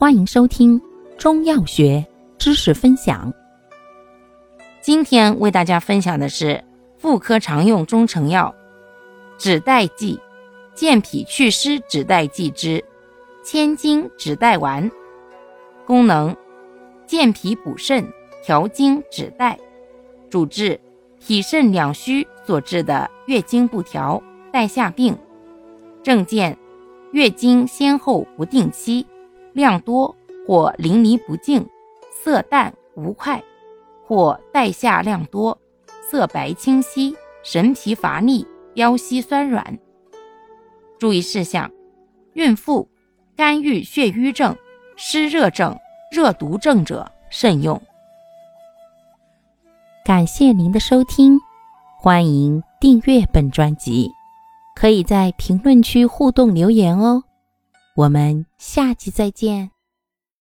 欢迎收听中药学知识分享。今天为大家分享的是妇科常用中成药止带剂健脾祛湿止带剂之千金止带丸。功能：健脾补肾、调经止带。主治：脾肾两虚所致的月经不调、带下病。症见：月经先后不定期。量多或淋漓不尽，色淡无块，或带下量多，色白清晰，神疲乏力，腰膝酸软。注意事项：孕妇、肝郁血瘀症、湿热症、热毒症者慎用。感谢您的收听，欢迎订阅本专辑，可以在评论区互动留言哦。我们下期再见。